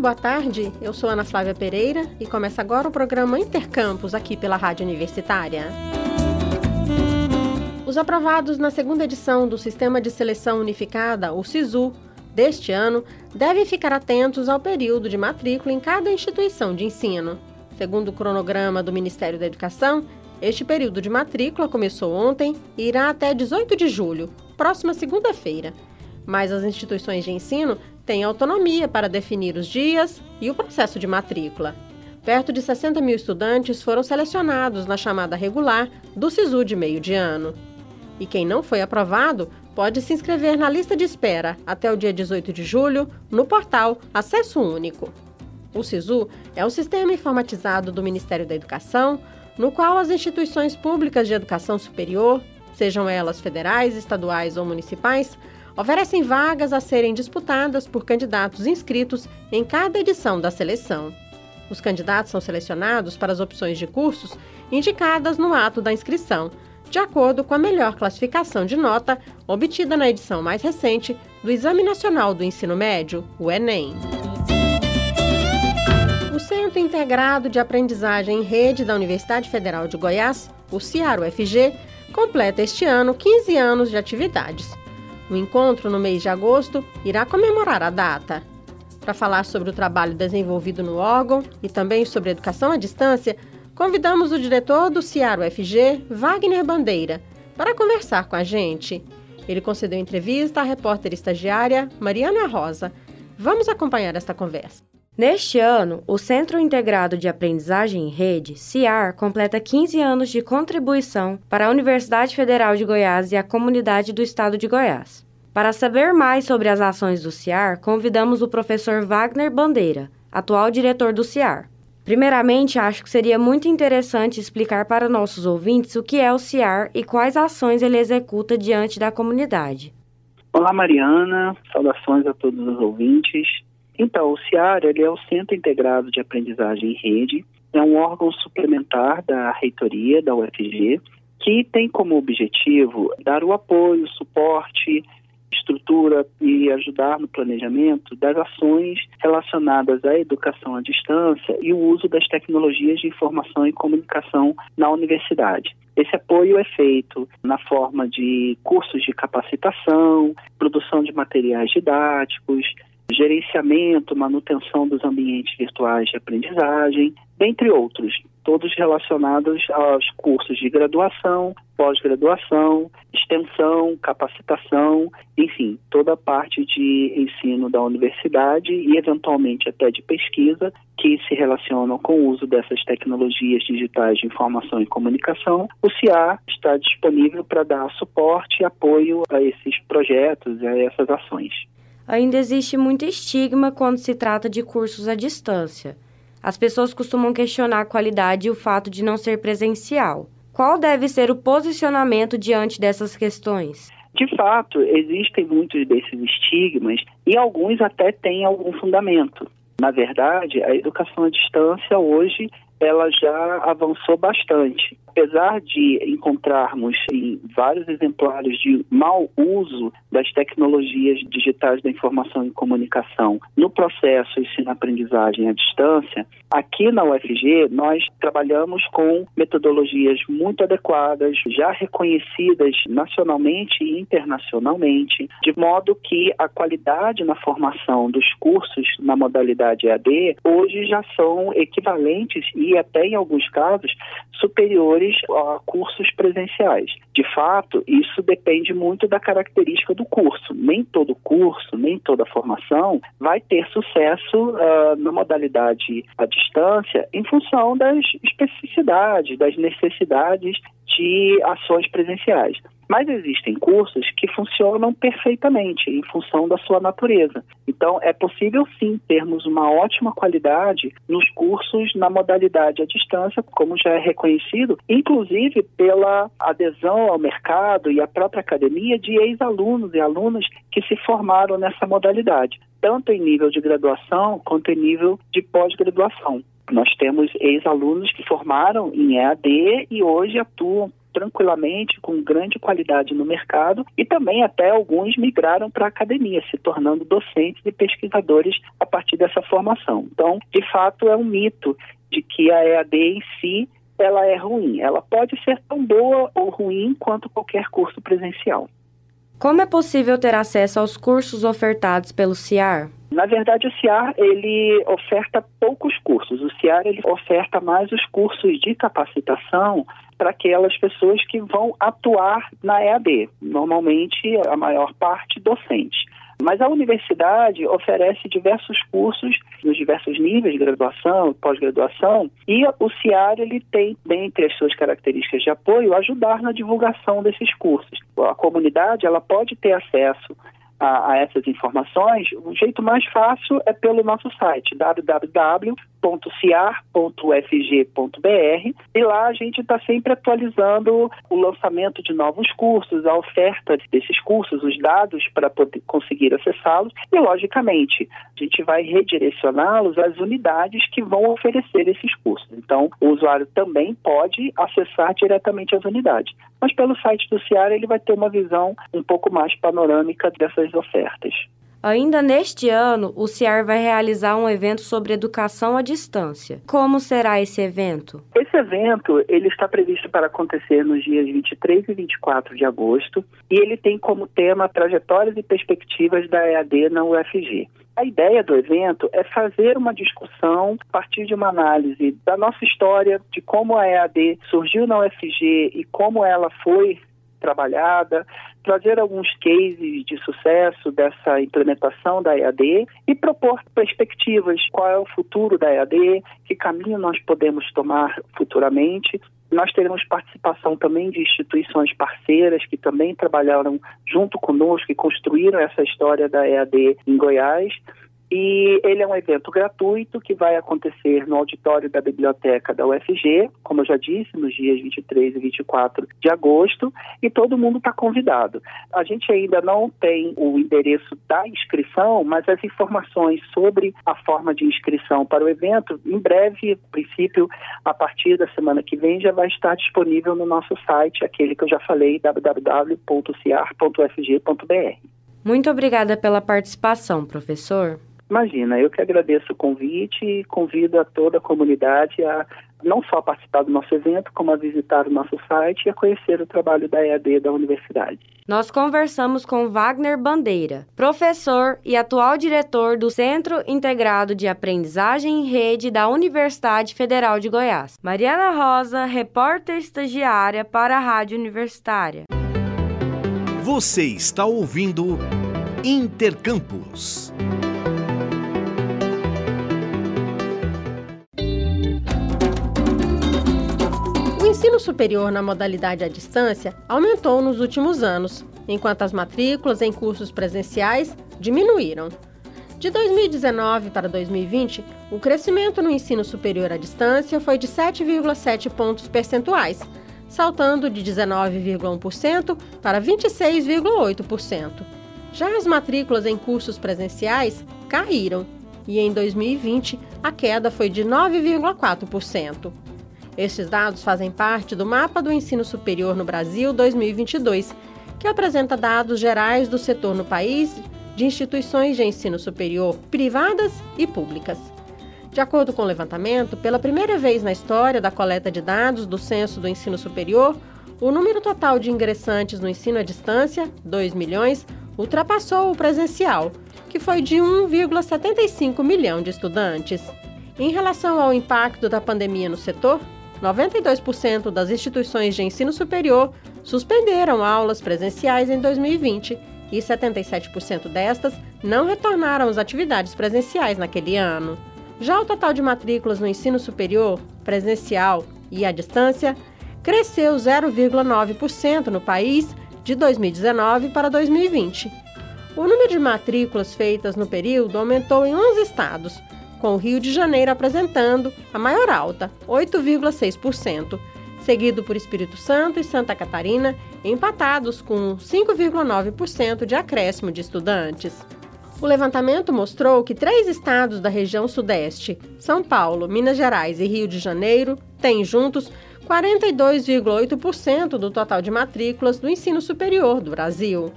boa tarde. Eu sou Ana Flávia Pereira e começa agora o programa Intercampus aqui pela Rádio Universitária. Os aprovados na segunda edição do Sistema de Seleção Unificada, o SISU, deste ano, devem ficar atentos ao período de matrícula em cada instituição de ensino. Segundo o cronograma do Ministério da Educação, este período de matrícula começou ontem e irá até 18 de julho, próxima segunda-feira. Mas as instituições de ensino têm autonomia para definir os dias e o processo de matrícula. Perto de 60 mil estudantes foram selecionados na chamada regular do SISU de meio de ano. E quem não foi aprovado pode se inscrever na lista de espera até o dia 18 de julho no portal Acesso Único. O SISU é um sistema informatizado do Ministério da Educação no qual as instituições públicas de educação superior, sejam elas federais, estaduais ou municipais, oferecem vagas a serem disputadas por candidatos inscritos em cada edição da seleção. Os candidatos são selecionados para as opções de cursos indicadas no ato da inscrição, de acordo com a melhor classificação de nota obtida na edição mais recente do Exame Nacional do Ensino Médio, o Enem. Centro Integrado de Aprendizagem em Rede da Universidade Federal de Goiás, o CIAR-UFG, completa este ano 15 anos de atividades. O encontro, no mês de agosto, irá comemorar a data. Para falar sobre o trabalho desenvolvido no órgão e também sobre educação à distância, convidamos o diretor do CIAR-UFG, Wagner Bandeira, para conversar com a gente. Ele concedeu entrevista à repórter estagiária Mariana Rosa. Vamos acompanhar esta conversa. Neste ano, o Centro Integrado de Aprendizagem em Rede, CIAR, completa 15 anos de contribuição para a Universidade Federal de Goiás e a comunidade do estado de Goiás. Para saber mais sobre as ações do CIAR, convidamos o professor Wagner Bandeira, atual diretor do CIAR. Primeiramente, acho que seria muito interessante explicar para nossos ouvintes o que é o CIAR e quais ações ele executa diante da comunidade. Olá, Mariana. Saudações a todos os ouvintes. Então, o CIAR ele é o Centro Integrado de Aprendizagem em Rede, é um órgão suplementar da reitoria da UFG, que tem como objetivo dar o apoio, suporte, estrutura e ajudar no planejamento das ações relacionadas à educação à distância e o uso das tecnologias de informação e comunicação na universidade. Esse apoio é feito na forma de cursos de capacitação, produção de materiais didáticos, gerenciamento, manutenção dos ambientes virtuais de aprendizagem, dentre outros, todos relacionados aos cursos de graduação, pós-graduação, extensão, capacitação, enfim, toda a parte de ensino da universidade e, eventualmente, até de pesquisa que se relacionam com o uso dessas tecnologias digitais de informação e comunicação. O CIA está disponível para dar suporte e apoio a esses projetos, a essas ações ainda existe muito estigma quando se trata de cursos à distância. As pessoas costumam questionar a qualidade e o fato de não ser presencial. Qual deve ser o posicionamento diante dessas questões? De fato, existem muitos desses estigmas e alguns até têm algum fundamento. Na verdade, a educação à distância hoje ela já avançou bastante. Apesar de encontrarmos em vários exemplares de mau uso das tecnologias digitais da informação e comunicação no processo ensino-aprendizagem à distância, aqui na UFG nós trabalhamos com metodologias muito adequadas, já reconhecidas nacionalmente e internacionalmente, de modo que a qualidade na formação dos cursos na modalidade EAD hoje já são equivalentes e até em alguns casos superiores a cursos presenciais. De fato, isso depende muito da característica do curso. Nem todo curso, nem toda formação vai ter sucesso uh, na modalidade à distância em função das especificidades, das necessidades de ações presenciais. Mas existem cursos que funcionam perfeitamente em função da sua natureza. Então, é possível sim termos uma ótima qualidade nos cursos na modalidade à distância, como já é reconhecido, inclusive pela adesão ao mercado e à própria academia de ex-alunos e alunas que se formaram nessa modalidade, tanto em nível de graduação quanto em nível de pós-graduação. Nós temos ex-alunos que formaram em EAD e hoje atuam tranquilamente, com grande qualidade no mercado e também até alguns migraram para a academia, se tornando docentes e pesquisadores a partir dessa formação. Então, de fato, é um mito de que a EAD em si ela é ruim. Ela pode ser tão boa ou ruim quanto qualquer curso presencial. Como é possível ter acesso aos cursos ofertados pelo CIAR? Na verdade, o CIAR ele oferta poucos cursos. O CIAR ele oferta mais os cursos de capacitação para aquelas pessoas que vão atuar na EAD. Normalmente, a maior parte docente. Mas a universidade oferece diversos cursos nos diversos níveis de graduação, pós-graduação, e o CIAR ele tem, dentre as suas características de apoio, ajudar na divulgação desses cursos. A comunidade ela pode ter acesso a, a, essas informações, o jeito mais fácil é pelo nosso site www www.ciar.ufg.br e lá a gente está sempre atualizando o lançamento de novos cursos, a oferta desses cursos, os dados para poder conseguir acessá-los e, logicamente, a gente vai redirecioná-los às unidades que vão oferecer esses cursos. Então, o usuário também pode acessar diretamente as unidades, mas pelo site do CIAR ele vai ter uma visão um pouco mais panorâmica dessas ofertas. Ainda neste ano, o CIAR vai realizar um evento sobre educação à distância. Como será esse evento? Esse evento ele está previsto para acontecer nos dias 23 e 24 de agosto e ele tem como tema trajetórias e perspectivas da EAD na UFG. A ideia do evento é fazer uma discussão a partir de uma análise da nossa história, de como a EAD surgiu na UFG e como ela foi trabalhada, trazer alguns cases de sucesso dessa implementação da EAD e propor perspectivas, qual é o futuro da EAD, que caminho nós podemos tomar futuramente. Nós teremos participação também de instituições parceiras que também trabalharam junto conosco e construíram essa história da EAD em Goiás. E ele é um evento gratuito que vai acontecer no auditório da biblioteca da UFG, como eu já disse, nos dias 23 e 24 de agosto, e todo mundo está convidado. A gente ainda não tem o endereço da inscrição, mas as informações sobre a forma de inscrição para o evento, em breve, a princípio, a partir da semana que vem, já vai estar disponível no nosso site, aquele que eu já falei, www.ciar.ufg.br. Muito obrigada pela participação, professor. Imagina, eu que agradeço o convite e convido a toda a comunidade a não só participar do nosso evento, como a visitar o nosso site e a conhecer o trabalho da EAD da universidade. Nós conversamos com Wagner Bandeira, professor e atual diretor do Centro Integrado de Aprendizagem em Rede da Universidade Federal de Goiás. Mariana Rosa, repórter estagiária para a Rádio Universitária. Você está ouvindo Intercampus. Ensino superior na modalidade à distância aumentou nos últimos anos, enquanto as matrículas em cursos presenciais diminuíram. De 2019 para 2020, o crescimento no ensino superior à distância foi de 7,7 pontos percentuais, saltando de 19,1% para 26,8%. Já as matrículas em cursos presenciais caíram, e em 2020 a queda foi de 9,4%. Estes dados fazem parte do Mapa do Ensino Superior no Brasil 2022, que apresenta dados gerais do setor no país de instituições de ensino superior privadas e públicas. De acordo com o levantamento, pela primeira vez na história da coleta de dados do Censo do Ensino Superior, o número total de ingressantes no ensino à distância, 2 milhões, ultrapassou o presencial, que foi de 1,75 milhão de estudantes. Em relação ao impacto da pandemia no setor, 92% das instituições de ensino superior suspenderam aulas presenciais em 2020 e 77% destas não retornaram às atividades presenciais naquele ano. Já o total de matrículas no ensino superior, presencial e à distância, cresceu 0,9% no país de 2019 para 2020. O número de matrículas feitas no período aumentou em 11 estados, com o Rio de Janeiro apresentando a maior alta, 8,6%, seguido por Espírito Santo e Santa Catarina, empatados com 5,9% de acréscimo de estudantes. O levantamento mostrou que três estados da região Sudeste, São Paulo, Minas Gerais e Rio de Janeiro, têm juntos 42,8% do total de matrículas do ensino superior do Brasil.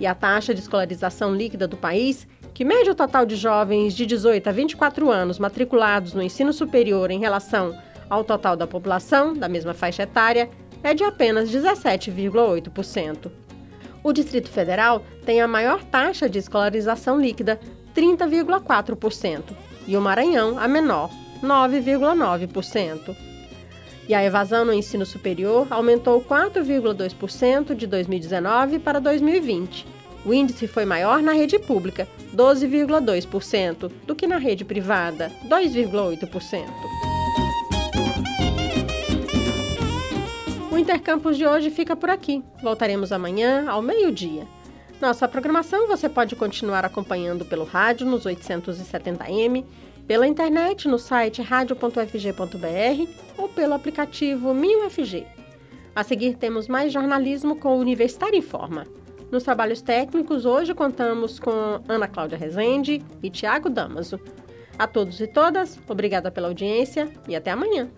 E a taxa de escolarização líquida do país, que mede o total de jovens de 18 a 24 anos matriculados no ensino superior em relação ao total da população da mesma faixa etária, é de apenas 17,8%. O Distrito Federal tem a maior taxa de escolarização líquida, 30,4%, e o Maranhão a menor, 9,9%. E a evasão no ensino superior aumentou 4,2% de 2019 para 2020. O índice foi maior na rede pública, 12,2%, do que na rede privada, 2,8%. O Intercampus de hoje fica por aqui. Voltaremos amanhã, ao meio-dia. Nossa programação você pode continuar acompanhando pelo rádio nos 870m, pela internet no site radio.fg.br ou pelo aplicativo MinUFG. A seguir temos mais jornalismo com o Universitário em Forma. Nos trabalhos técnicos, hoje contamos com Ana Cláudia Rezende e Tiago Damaso. A todos e todas, obrigada pela audiência e até amanhã.